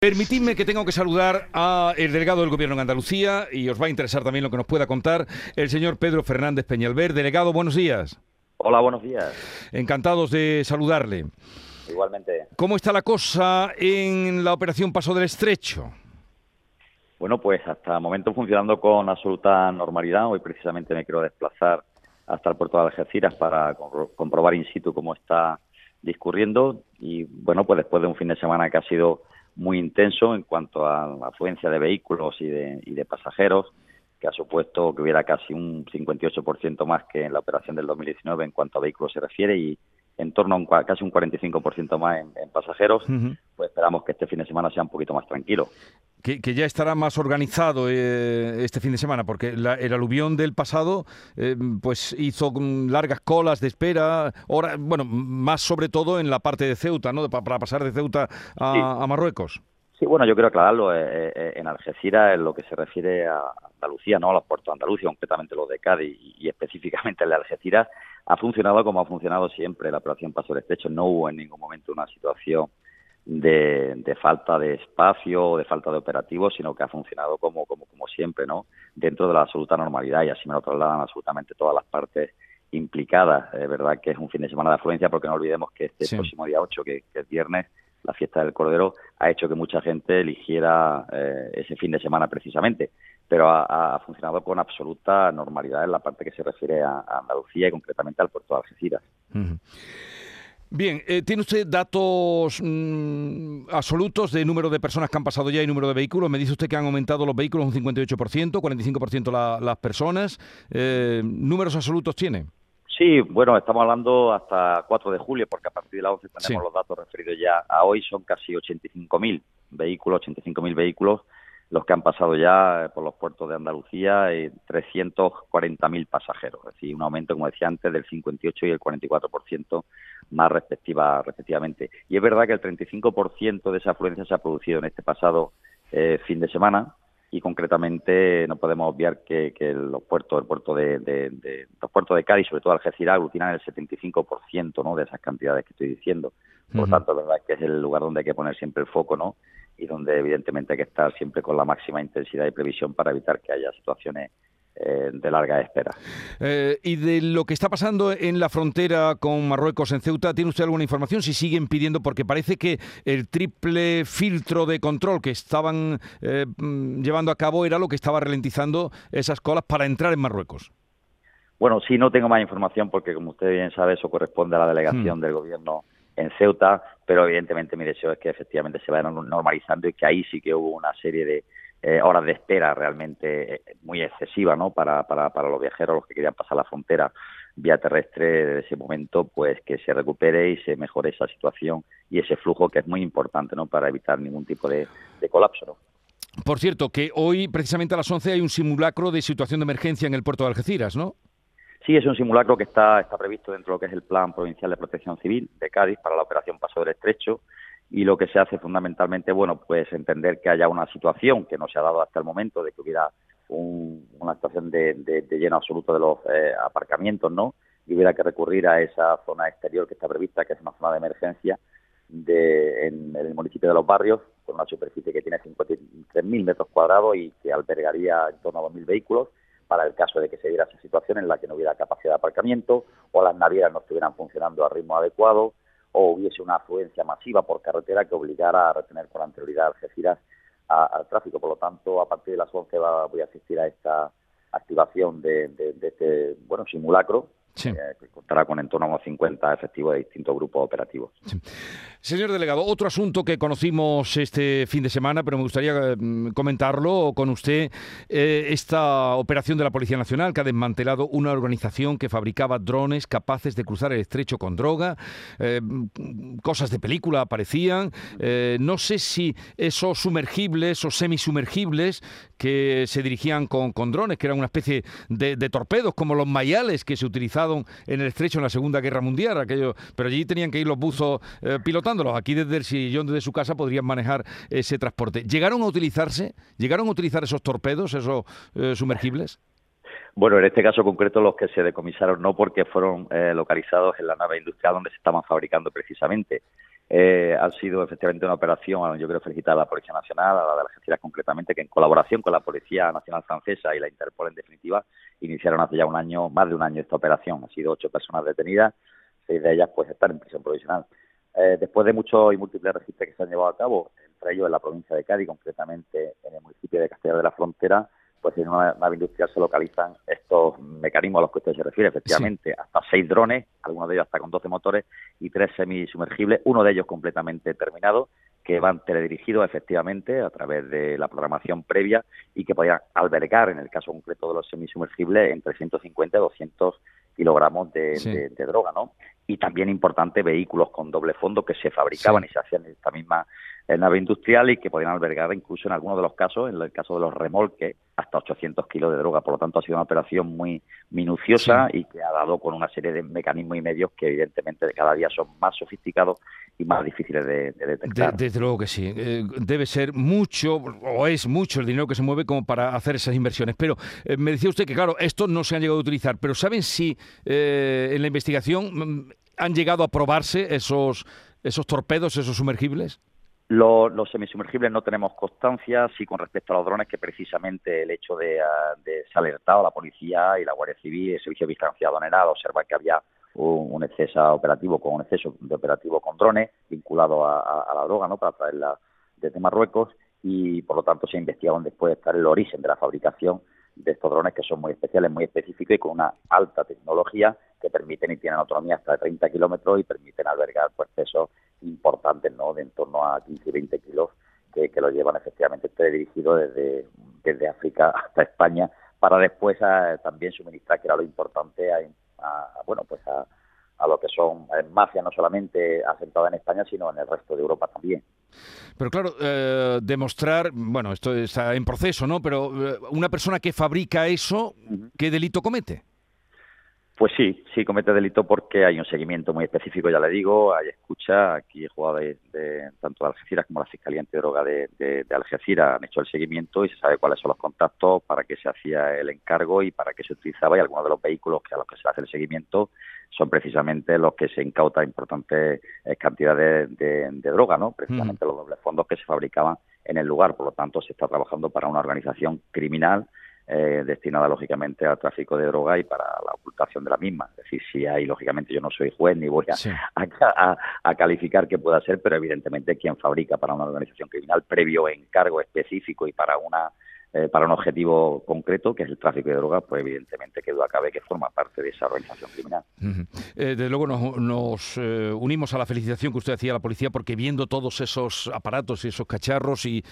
Permitidme que tengo que saludar al delegado del Gobierno en Andalucía y os va a interesar también lo que nos pueda contar el señor Pedro Fernández Peñalver. Delegado, buenos días. Hola, buenos días. Encantados de saludarle. Igualmente. ¿Cómo está la cosa en la operación Paso del Estrecho? Bueno, pues hasta el momento funcionando con absoluta normalidad. Hoy precisamente me quiero desplazar hasta el puerto de Algeciras para comprobar in situ cómo está discurriendo y bueno, pues después de un fin de semana que ha sido muy intenso en cuanto a la afluencia de vehículos y de, y de pasajeros, que ha supuesto que hubiera casi un 58% más que en la operación del 2019 en cuanto a vehículos se refiere y en torno a un, casi un 45% más en, pasajeros, pues esperamos que este fin de semana sea un poquito más tranquilo. Que, ya estará más organizado eh, este fin de semana, porque el aluvión del pasado eh, pues hizo largas colas de espera, ahora, bueno, más sobre todo en la parte de Ceuta, ¿no? Para, pasar de Ceuta a, Marruecos. Sí, bueno, yo quiero aclararlo. Eh, en Algeciras, en lo que se refiere a Andalucía, no a los puertos de Andalucía, concretamente los de Cádiz y, específicamente el de Algeciras, ha funcionado como ha funcionado siempre la operación Paso del Estrecho. No hubo en ningún momento una situación de, falta de espacio o de falta de operativos, sino que ha funcionado como, como, como siempre, ¿no? Dentro de la absoluta normalidad y así me lo trasladan absolutamente todas las partes implicadas. Es verdad que es un fin de semana de afluencia porque no olvidemos que este próximo día 8, que, es viernes, la fiesta del Cordero, ha hecho que mucha gente eligiera eh, ese fin de semana precisamente, pero ha, funcionado con absoluta normalidad en la parte que se refiere a, Andalucía y concretamente al puerto de Algeciras. Bien, eh, ¿tiene usted datos mm, absolutos de número de personas que han pasado ya y número de vehículos? Me dice usted que han aumentado los vehículos un 58%, 45% las personas. Eh, ¿Números absolutos tiene? Sí, bueno, estamos hablando hasta 4 de julio, porque a partir de la 11 tenemos los datos referidos ya a hoy, son casi 85.000 vehículos, 85.000 vehículos los que han pasado ya eh, por los puertos de Andalucía, y 340.000 pasajeros, es decir, un aumento, como decía antes, del 58 y el 44% más respectiva, respectivamente. Y es verdad que el 35% de esa afluencia se ha producido en este pasado eh, fin de semana y concretamente no podemos obviar que, los puertos, el puerto de, los puertos de Cádiz, sobre todo Algeciras, aglutinan el 75% ¿no? de esas cantidades que estoy diciendo. Por lo tanto, la verdad que es el lugar donde hay que poner siempre el foco, ¿no? Y donde evidentemente hay que estar siempre con la máxima intensidad y previsión para evitar que haya situaciones eh, de larga espera. Eh, y de lo que está pasando en la frontera con Marruecos, en Ceuta, ¿tiene usted alguna información? Si siguen pidiendo, porque parece que el triple filtro de control que estaban eh, mm, llevando a cabo era lo que estaba ralentizando esas colas para entrar en Marruecos. Bueno, sí, no tengo más información porque, como usted bien sabe, eso corresponde a la delegación hmm. del gobierno en Ceuta, pero evidentemente mi deseo es que efectivamente se vaya normalizando y que ahí sí que hubo una serie de eh, horas de espera realmente eh, muy excesiva ¿no? Para, para, para los viajeros, los que querían pasar la frontera vía terrestre de ese momento, pues que se recupere y se mejore esa situación y ese flujo que es muy importante ¿no? para evitar ningún tipo de, de colapso. ¿no? Por cierto, que hoy precisamente a las 11 hay un simulacro de situación de emergencia en el puerto de Algeciras, ¿no? Sí, es un simulacro que está, está previsto dentro de lo que es el Plan Provincial de Protección Civil de Cádiz para la operación Paso del Estrecho y lo que se hace fundamentalmente, bueno, pues entender que haya una situación que no se ha dado hasta el momento de que hubiera una situación de, lleno absoluto de los eh, aparcamientos, ¿no? Y hubiera que recurrir a esa zona exterior que está prevista, que es una zona de emergencia de, en, el municipio de Los Barrios, con una superficie que tiene 53.000 metros cuadrados y que albergaría en torno a 2.000 vehículos para el caso de que se diera esa situación en la que no hubiera capacidad de aparcamiento o las navieras no estuvieran funcionando a ritmo adecuado o hubiese una afluencia masiva por carretera que obligara a retener con anterioridad Algeciras al tráfico. Por lo tanto, a partir de las 11 voy a asistir a esta activación de, de este bueno simulacro eh, que contará con en torno a unos 50 efectivos de distintos grupos operativos. Señor delegado, otro asunto que conocimos este fin de semana, pero me gustaría mm, comentarlo con usted, eh, esta operación de la Policía Nacional que ha desmantelado una organización que fabricaba drones capaces de cruzar el estrecho con droga, eh, cosas de película aparecían, no sé si esos sumergibles o semisumergibles que se dirigían con, drones, que eran una especie de, de torpedos como los mayales que se utilizaban en el estrecho en la Segunda Guerra Mundial, aquello, pero allí tenían que ir los buzos eh, pilotándolos. Aquí desde el sillón desde su casa podrían manejar ese transporte. ¿Llegaron a utilizarse? ¿Llegaron a utilizar esos torpedos, esos eh, sumergibles? Bueno, en este caso concreto los que se decomisaron no porque fueron eh, localizados en la nave industrial donde se estaban fabricando precisamente. Eh, ha sido efectivamente una operación, yo quiero felicitar a la Policía Nacional, a la de Algeciras concretamente, que en colaboración con la Policía Nacional Francesa y la Interpol en definitiva, iniciaron hace ya un año, más de un año esta operación. Han sido ocho personas detenidas, seis de ellas pues están en prisión provisional. Eh, después de muchos y múltiples registros que se han llevado a cabo, entre ellos en la provincia de Cádiz, concretamente en el municipio de Castellar de la Frontera, pues en una nave industrial se localizan estos mecanismos a los que usted se refiere, efectivamente, hasta seis drones, algunos de ellos hasta con 12 motores y tres semisumergibles, uno de ellos completamente terminado, que van teledirigidos efectivamente a través de la programación previa y que podían albergar, en el caso concreto de los semisumergibles, entre 150 y 200 kilogramos de, droga, ¿no? Y también importante vehículos con doble fondo que se fabricaban y se hacían en esta misma nave industrial y que podían albergar incluso en algunos de los casos, en el caso de los remolques, hasta 800 kilos de droga. Por lo tanto, ha sido una operación muy minuciosa y que ha dado con una serie de mecanismos y medios que evidentemente de cada día son más sofisticados y más difíciles de, detectar. desde luego que sí. Eh, debe ser mucho, o es mucho el dinero que se mueve como para hacer esas inversiones. Pero eh, me decía usted que, claro, estos no se han llegado a utilizar, pero ¿saben si eh, en la investigación mm, han llegado a probarse esos, esos torpedos, esos sumergibles? Los, semisumergibles no tenemos constancia, sí con respecto a los drones, que precisamente el hecho de, uh, de ser alertado a la policía y la Guardia Civil, el Servicio de Vigilancia Aduanera, observar que había un, exceso operativo con un exceso de operativo con drones vinculado a la droga, ¿no? Para traerla desde Marruecos y por lo tanto se investigaron después de estar el origen de la fabricación de estos drones que son muy especiales, muy específicos y con una alta tecnología que permiten y tienen autonomía hasta de 30 kilómetros y permiten albergar pues, pesos importantes, ¿no? De en torno a 15 y 20 kilos que, que lo llevan efectivamente dirigido desde, desde África hasta España para después a, también suministrar, que era lo importante, a, a bueno, pues a, a lo que son eh, mafias no solamente asentadas en España, sino en el resto de Europa también. Pero claro, eh, demostrar, bueno, esto está en proceso, ¿no? Pero eh, una persona que fabrica eso, ¿qué delito comete? Pues sí, sí comete delito porque hay un seguimiento muy específico, ya le digo, hay escucha, aquí he jugado de, de tanto de Algeciras como la Fiscalía Antidroga de, de, de Algeciras han hecho el seguimiento y se sabe cuáles son los contactos, para qué se hacía el encargo y para qué se utilizaba y algunos de los vehículos que a los que se hace el seguimiento son precisamente los que se incauta importantes eh, cantidades de, de, droga, ¿no? Precisamente mm. los dobles fondos que se fabricaban en el lugar, por lo tanto se está trabajando para una organización criminal eh, destinada lógicamente al tráfico de droga y para la ocultación de la misma. Es decir, si hay, lógicamente yo no soy juez ni voy a, sí. a, a, a, calificar qué pueda ser, pero evidentemente quien fabrica para una organización criminal previo encargo específico y para una eh, para un objetivo concreto, que es el tráfico de drogas, pues evidentemente que duda cabe que forma parte de esa organización criminal. Uh desde luego nos, nos eh, unimos a la felicitación que usted hacía a la policía, porque viendo todos esos aparatos y esos cacharros y,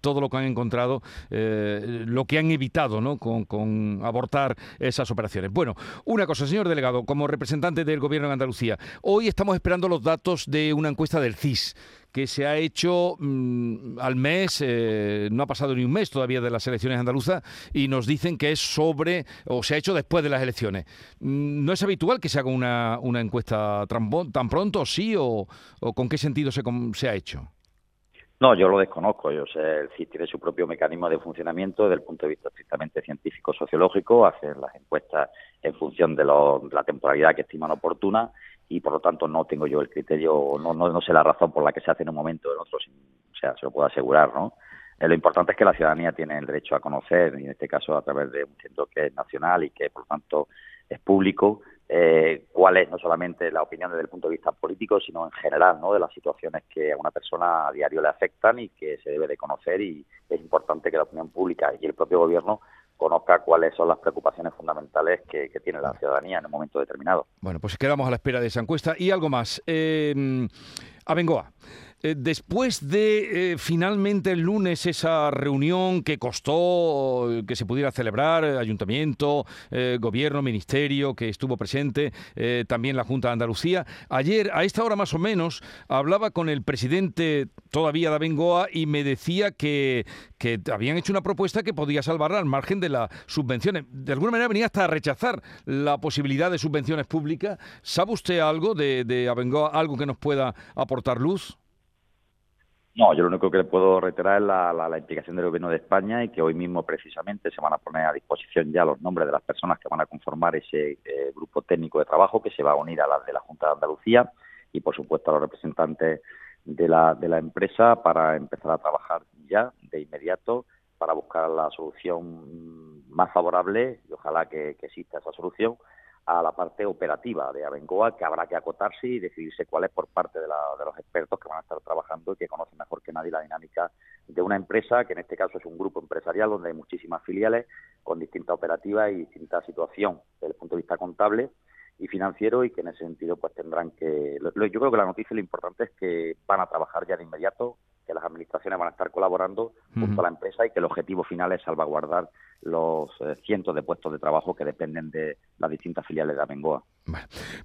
todo lo que han encontrado, eh, lo que han evitado ¿no? con, abortar esas operaciones. Bueno, una cosa, señor delegado, como representante del Gobierno de Andalucía, hoy estamos esperando los datos de una encuesta del CIS que se ha hecho mmm, al mes, eh, no ha pasado ni un mes todavía de las elecciones andaluzas, y nos dicen que es sobre, o se ha hecho después de las elecciones. Mm, ¿No es habitual que se haga una, una encuesta tan, tan pronto, sí, o, o, con qué sentido se, se ha hecho? No, yo lo desconozco. Yo sé, el CIS tiene su propio mecanismo de funcionamiento desde el punto de vista estrictamente científico-sociológico, hacer las encuestas en función de, lo, de la temporalidad que estiman oportuna y por lo tanto no tengo yo el criterio, no, no, no sé la razón por la que se hace en un momento o en otro, o sea, se lo puedo asegurar, ¿no? Eh, lo importante es que la ciudadanía tiene el derecho a conocer, y en este caso a través de un centro que es nacional y que por lo tanto es público, eh, cuál es no solamente la opinión desde el punto de vista político, sino en general, ¿no? De las situaciones que a una persona a diario le afectan y que se debe de conocer y es importante que la opinión pública y el propio gobierno conozca cuáles son las preocupaciones fundamentales que, tiene la ciudadanía en un momento determinado. Bueno, pues quedamos a la espera de esa encuesta. Y algo más. Eh, Abengoa. Eh, después de eh, finalmente el lunes esa reunión que costó que se pudiera celebrar, ayuntamiento, eh, gobierno, ministerio, que estuvo presente, eh, también la Junta de Andalucía, ayer a esta hora más o menos hablaba con el presidente todavía de Bengoa y me decía que, que habían hecho una propuesta que podía salvarla al margen de las subvenciones. De alguna manera venía hasta a rechazar la posibilidad de subvenciones públicas. ¿Sabe usted algo de, de Abengoa, algo que nos pueda aportar luz? No, yo lo único que le puedo reiterar es la, implicación del Gobierno de España y que hoy mismo precisamente se van a poner a disposición ya los nombres de las personas que van a conformar ese eh, grupo técnico de trabajo que se va a unir a las de la Junta de Andalucía y por supuesto a los representantes de la, de la empresa para empezar a trabajar ya de inmediato para buscar la solución más favorable y ojalá que, exista esa solución a la parte operativa de Abengoa, que habrá que acotarse y decidirse cuál es por parte de, de, los expertos que van a estar trabajando y que conocen mejor que nadie la dinámica de una empresa, que en este caso es un grupo empresarial donde hay muchísimas filiales con distintas operativas y distinta situación desde el punto de vista contable y financiero y que en ese sentido pues tendrán que... yo creo que la noticia lo importante es que van a trabajar ya de inmediato que las administraciones van a estar colaborando junto a la empresa y que el objetivo final es salvaguardar los eh, cientos de puestos de trabajo que dependen de las distintas filiales de Amengoa.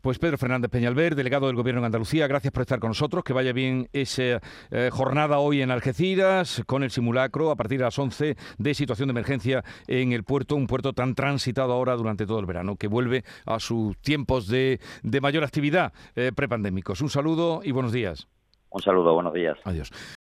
pues Pedro Fernández Peñalver, delegado del Gobierno en Andalucía, gracias por estar con nosotros. Que vaya bien esa eh, jornada hoy en Algeciras con el simulacro a partir de las 11 de situación de emergencia en el puerto, un puerto tan transitado ahora durante todo el verano, que vuelve a sus tiempos de, mayor actividad eh, prepandémicos. Un saludo y buenos días. Un saludo, buenos días. Adiós.